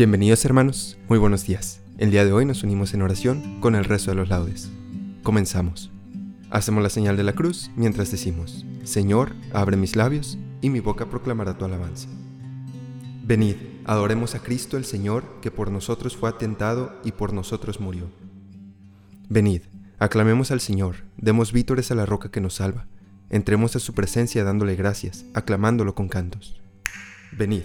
Bienvenidos hermanos, muy buenos días. El día de hoy nos unimos en oración con el resto de los laudes. Comenzamos. Hacemos la señal de la cruz mientras decimos, Señor, abre mis labios y mi boca proclamará tu alabanza. Venid, adoremos a Cristo el Señor, que por nosotros fue atentado y por nosotros murió. Venid, aclamemos al Señor, demos vítores a la roca que nos salva, entremos a su presencia dándole gracias, aclamándolo con cantos. Venid,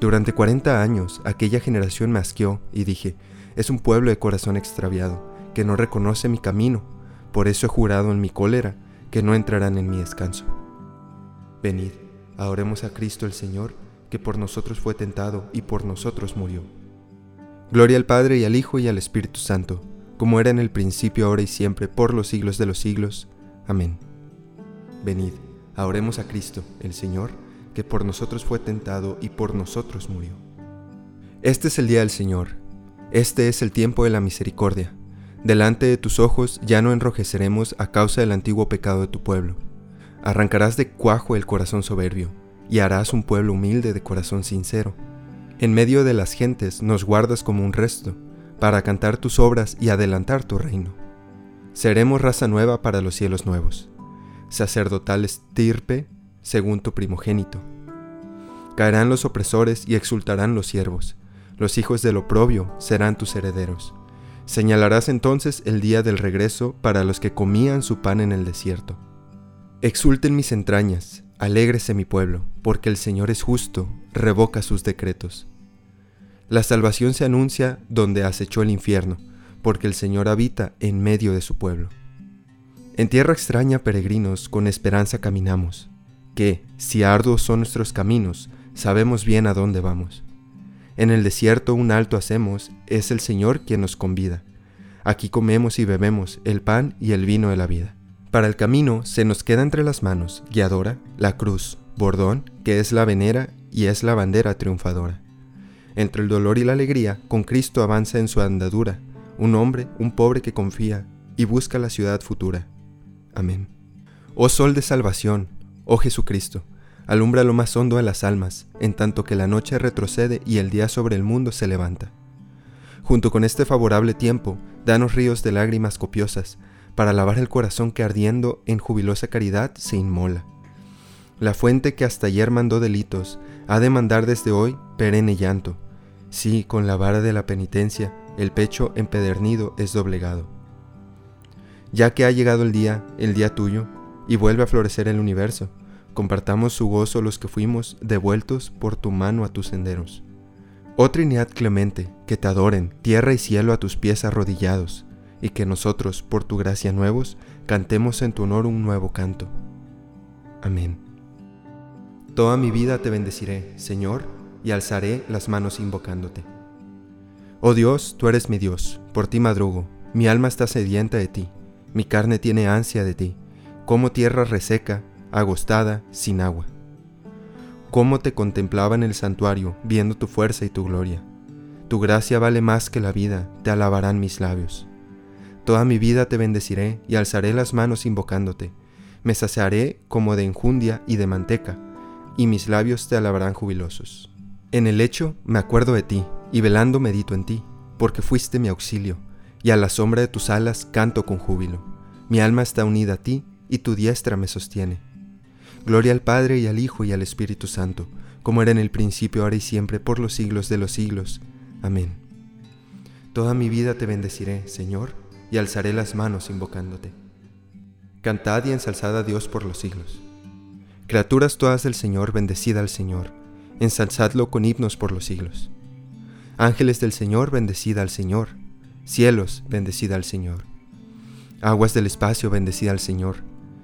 Durante 40 años aquella generación me asqueó y dije, es un pueblo de corazón extraviado, que no reconoce mi camino, por eso he jurado en mi cólera que no entrarán en mi descanso. Venid, adoremos a Cristo el Señor, que por nosotros fue tentado y por nosotros murió. Gloria al Padre y al Hijo y al Espíritu Santo, como era en el principio, ahora y siempre, por los siglos de los siglos. Amén. Venid, adoremos a Cristo el Señor, que por nosotros fue tentado y por nosotros murió. Este es el día del Señor, este es el tiempo de la misericordia. Delante de tus ojos ya no enrojeceremos a causa del antiguo pecado de tu pueblo. Arrancarás de cuajo el corazón soberbio, y harás un pueblo humilde de corazón sincero. En medio de las gentes nos guardas como un resto, para cantar tus obras y adelantar tu reino. Seremos raza nueva para los cielos nuevos, sacerdotal estirpe según tu primogénito. Caerán los opresores y exultarán los siervos, los hijos del oprobio serán tus herederos. Señalarás entonces el día del regreso para los que comían su pan en el desierto. Exulten mis entrañas, alégrese mi pueblo, porque el Señor es justo, revoca sus decretos. La salvación se anuncia donde acechó el infierno, porque el Señor habita en medio de su pueblo. En tierra extraña, peregrinos, con esperanza caminamos que, si arduos son nuestros caminos, sabemos bien a dónde vamos. En el desierto un alto hacemos, es el Señor quien nos convida. Aquí comemos y bebemos el pan y el vino de la vida. Para el camino se nos queda entre las manos, guiadora, la cruz, bordón, que es la venera y es la bandera triunfadora. Entre el dolor y la alegría, con Cristo avanza en su andadura, un hombre, un pobre que confía y busca la ciudad futura. Amén. Oh sol de salvación, Oh Jesucristo, alumbra lo más hondo de las almas, en tanto que la noche retrocede y el día sobre el mundo se levanta. Junto con este favorable tiempo, danos ríos de lágrimas copiosas, para lavar el corazón que ardiendo en jubilosa caridad se inmola. La fuente que hasta ayer mandó delitos ha de mandar desde hoy perenne llanto. Sí, con la vara de la penitencia el pecho empedernido es doblegado. Ya que ha llegado el día, el día tuyo, y vuelve a florecer el universo, compartamos su gozo los que fuimos devueltos por tu mano a tus senderos. Oh Trinidad clemente, que te adoren tierra y cielo a tus pies arrodillados, y que nosotros, por tu gracia nuevos, cantemos en tu honor un nuevo canto. Amén. Toda mi vida te bendeciré, Señor, y alzaré las manos invocándote. Oh Dios, tú eres mi Dios, por ti madrugo, mi alma está sedienta de ti, mi carne tiene ansia de ti, como tierra reseca, agostada, sin agua. Cómo te contemplaba en el santuario, viendo tu fuerza y tu gloria. Tu gracia vale más que la vida, te alabarán mis labios. Toda mi vida te bendeciré y alzaré las manos invocándote. Me saciaré como de enjundia y de manteca, y mis labios te alabarán jubilosos. En el lecho me acuerdo de ti, y velando medito en ti, porque fuiste mi auxilio, y a la sombra de tus alas canto con júbilo. Mi alma está unida a ti, y tu diestra me sostiene. Gloria al Padre y al Hijo y al Espíritu Santo, como era en el principio, ahora y siempre, por los siglos de los siglos. Amén. Toda mi vida te bendeciré, Señor, y alzaré las manos invocándote. Cantad y ensalzad a Dios por los siglos. Criaturas todas del Señor, bendecida al Señor, ensalzadlo con himnos por los siglos. Ángeles del Señor, bendecida al Señor. Cielos, bendecida al Señor. Aguas del espacio, bendecida al Señor.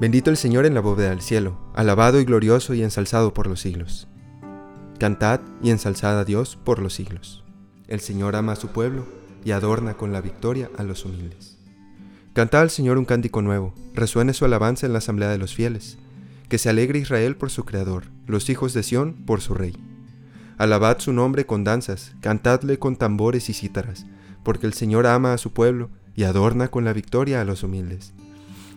Bendito el Señor en la bóveda del cielo, alabado y glorioso y ensalzado por los siglos. Cantad y ensalzad a Dios por los siglos. El Señor ama a su pueblo y adorna con la victoria a los humildes. Cantad al Señor un cántico nuevo, resuene su alabanza en la asamblea de los fieles. Que se alegre Israel por su Creador, los hijos de Sión por su Rey. Alabad su nombre con danzas, cantadle con tambores y cítaras, porque el Señor ama a su pueblo y adorna con la victoria a los humildes.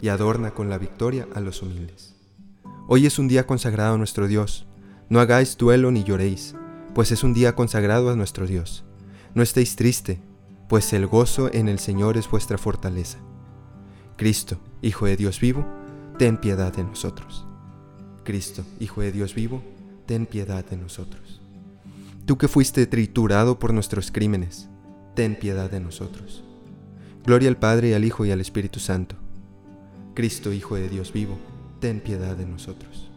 y adorna con la victoria a los humildes. Hoy es un día consagrado a nuestro Dios. No hagáis duelo ni lloréis, pues es un día consagrado a nuestro Dios. No estéis triste, pues el gozo en el Señor es vuestra fortaleza. Cristo, Hijo de Dios vivo, ten piedad de nosotros. Cristo, Hijo de Dios vivo, ten piedad de nosotros. Tú que fuiste triturado por nuestros crímenes, ten piedad de nosotros. Gloria al Padre al Hijo y al Espíritu Santo Cristo, Hijo de Dios vivo, ten piedad de nosotros.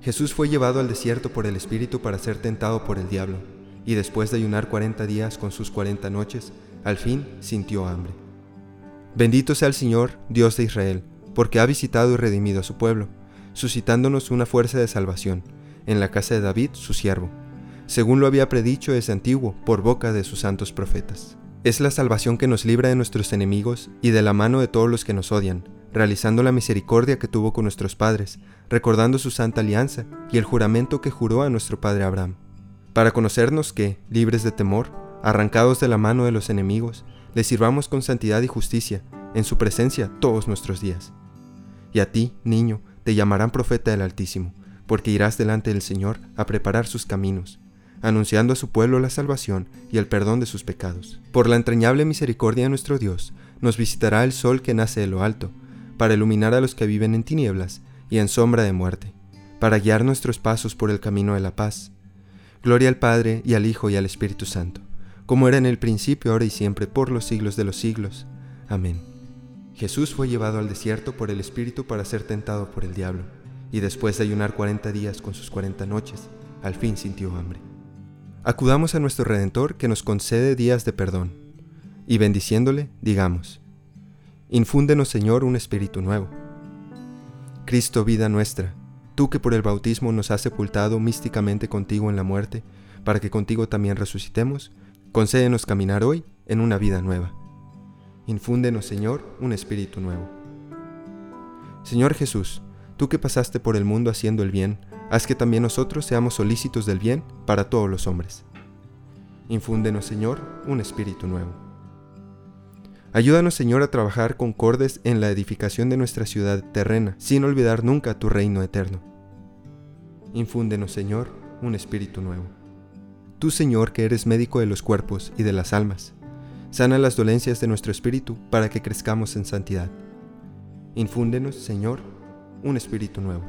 Jesús fue llevado al desierto por el Espíritu para ser tentado por el diablo, y después de ayunar cuarenta días con sus cuarenta noches, al fin sintió hambre. Bendito sea el Señor, Dios de Israel, porque ha visitado y redimido a su pueblo, suscitándonos una fuerza de salvación, en la casa de David, su siervo, según lo había predicho desde antiguo por boca de sus santos profetas. Es la salvación que nos libra de nuestros enemigos y de la mano de todos los que nos odian, realizando la misericordia que tuvo con nuestros padres, recordando su santa alianza y el juramento que juró a nuestro padre Abraham, para conocernos que, libres de temor, arrancados de la mano de los enemigos, le sirvamos con santidad y justicia en su presencia todos nuestros días. Y a ti, niño, te llamarán profeta del Altísimo, porque irás delante del Señor a preparar sus caminos, anunciando a su pueblo la salvación y el perdón de sus pecados. Por la entrañable misericordia de nuestro Dios, nos visitará el sol que nace de lo alto, para iluminar a los que viven en tinieblas y en sombra de muerte, para guiar nuestros pasos por el camino de la paz. Gloria al Padre y al Hijo y al Espíritu Santo, como era en el principio, ahora y siempre, por los siglos de los siglos. Amén. Jesús fue llevado al desierto por el Espíritu para ser tentado por el diablo, y después de ayunar cuarenta días con sus cuarenta noches, al fin sintió hambre. Acudamos a nuestro Redentor que nos concede días de perdón, y bendiciéndole, digamos, Infúndenos Señor un espíritu nuevo. Cristo vida nuestra, tú que por el bautismo nos has sepultado místicamente contigo en la muerte, para que contigo también resucitemos, concédenos caminar hoy en una vida nueva. Infúndenos, Señor, un espíritu nuevo. Señor Jesús, tú que pasaste por el mundo haciendo el bien, haz que también nosotros seamos solícitos del bien para todos los hombres. Infúndenos, Señor, un espíritu nuevo. Ayúdanos, Señor, a trabajar concordes en la edificación de nuestra ciudad terrena, sin olvidar nunca tu reino eterno. Infúndenos, Señor, un espíritu nuevo. Tú, Señor, que eres médico de los cuerpos y de las almas, Sana las dolencias de nuestro espíritu para que crezcamos en santidad. Infúndenos, Señor, un espíritu nuevo.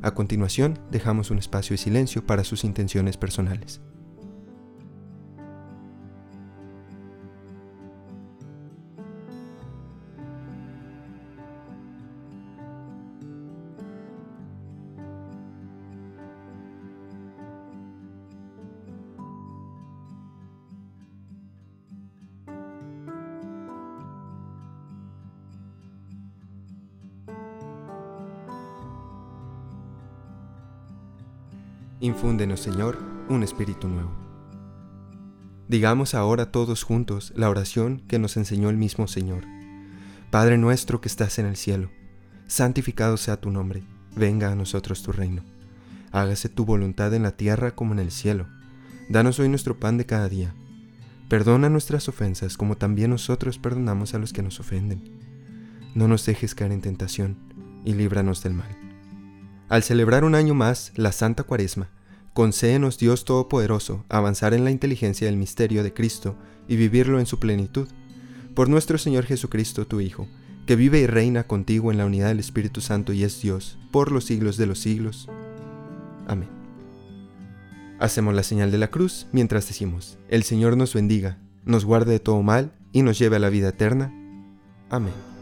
A continuación, dejamos un espacio de silencio para sus intenciones personales. Infúndenos, Señor, un espíritu nuevo. Digamos ahora todos juntos la oración que nos enseñó el mismo Señor. Padre nuestro que estás en el cielo, santificado sea tu nombre, venga a nosotros tu reino. Hágase tu voluntad en la tierra como en el cielo. Danos hoy nuestro pan de cada día. Perdona nuestras ofensas como también nosotros perdonamos a los que nos ofenden. No nos dejes caer en tentación y líbranos del mal. Al celebrar un año más la Santa Cuaresma, concédenos Dios Todopoderoso avanzar en la inteligencia del misterio de Cristo y vivirlo en su plenitud. Por nuestro Señor Jesucristo, tu Hijo, que vive y reina contigo en la unidad del Espíritu Santo y es Dios, por los siglos de los siglos. Amén. Hacemos la señal de la cruz mientras decimos, el Señor nos bendiga, nos guarde de todo mal y nos lleve a la vida eterna. Amén.